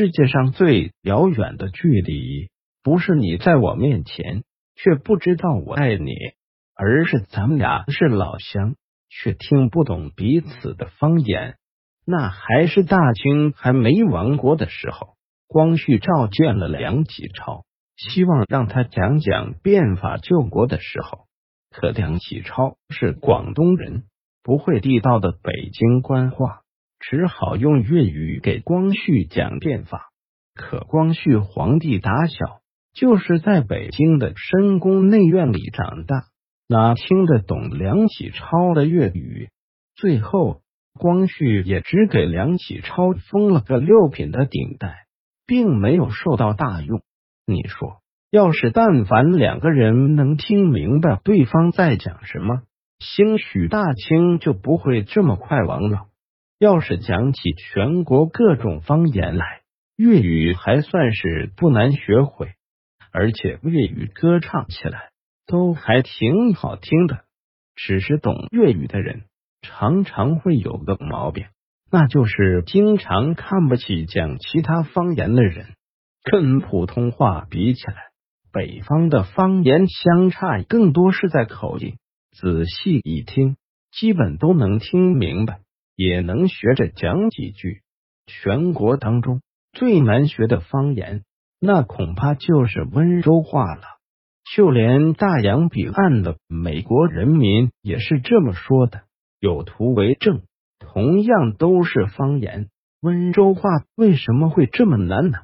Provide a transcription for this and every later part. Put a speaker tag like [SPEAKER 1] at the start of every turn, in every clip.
[SPEAKER 1] 世界上最遥远的距离，不是你在我面前却不知道我爱你，而是咱们俩是老乡却听不懂彼此的方言。那还是大清还没亡国的时候，光绪召见了梁启超，希望让他讲讲变法救国的时候。可梁启超是广东人，不会地道的北京官话，只好用粤语给光绪讲变法。可光绪皇帝打小就是在北京的深宫内院里长大，哪听得懂梁启超的粤语？最后。光绪也只给梁启超封了个六品的顶戴，并没有受到大用。你说，要是但凡两个人能听明白对方在讲什么，兴许大清就不会这么快亡了。要是讲起全国各种方言来，粤语还算是不难学会，而且粤语歌唱起来都还挺好听的。只是懂粤语的人。常常会有个毛病，那就是经常看不起讲其他方言的人。跟普通话比起来，北方的方言相差更多是在口音。仔细一听，基本都能听明白，也能学着讲几句。全国当中最难学的方言，那恐怕就是温州话了。就连大洋彼岸的美国人民也是这么说的。有图为证，同样都是方言，温州话为什么会这么难呢？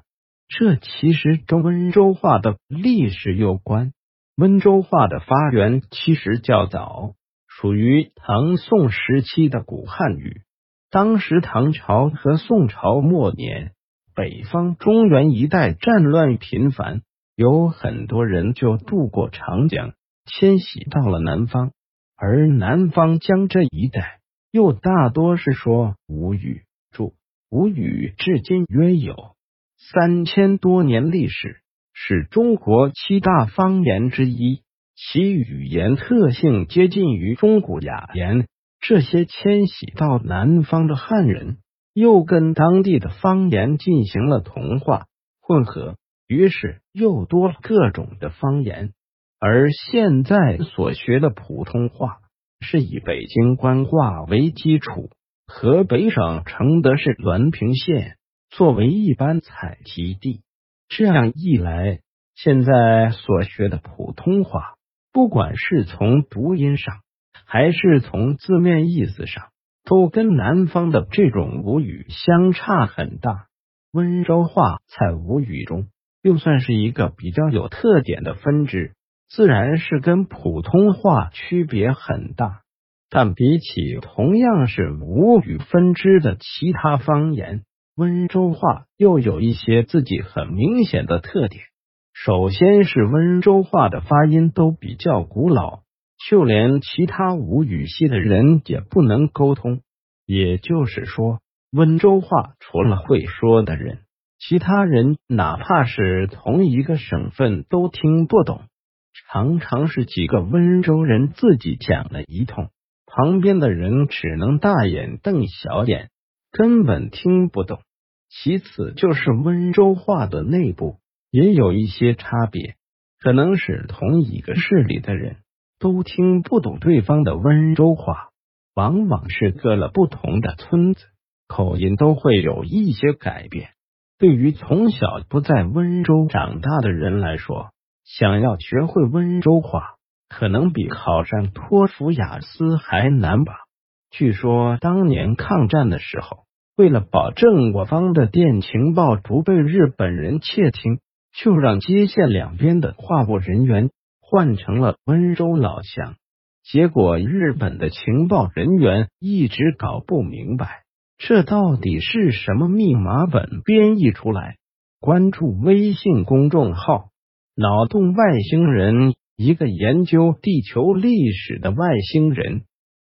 [SPEAKER 1] 这其实跟温州话的历史有关。温州话的发源其实较早，属于唐宋时期的古汉语。当时唐朝和宋朝末年，北方中原一带战乱频繁，有很多人就渡过长江，迁徙到了南方。而南方江浙一带又大多是说吴语，注吴语至今约有三千多年历史，是中国七大方言之一，其语言特性接近于中古雅言。这些迁徙到南方的汉人，又跟当地的方言进行了同化混合，于是又多了各种的方言。而现在所学的普通话是以北京官话为基础，河北省承德市滦平县作为一般采集地。这样一来，现在所学的普通话，不管是从读音上，还是从字面意思上，都跟南方的这种吴语相差很大。温州话在吴语中，又算是一个比较有特点的分支。自然是跟普通话区别很大，但比起同样是吴语分支的其他方言，温州话又有一些自己很明显的特点。首先是温州话的发音都比较古老，就连其他吴语系的人也不能沟通。也就是说，温州话除了会说的人，其他人哪怕是同一个省份都听不懂。常常是几个温州人自己讲了一通，旁边的人只能大眼瞪小眼，根本听不懂。其次就是温州话的内部也有一些差别，可能是同一个市里的人都听不懂对方的温州话，往往是隔了不同的村子，口音都会有一些改变。对于从小不在温州长大的人来说，想要学会温州话，可能比考上托福、雅思还难吧？据说当年抗战的时候，为了保证我方的电情报不被日本人窃听，就让接线两边的话务人员换成了温州老乡。结果日本的情报人员一直搞不明白，这到底是什么密码本编译出来？关注微信公众号。脑洞外星人，一个研究地球历史的外星人。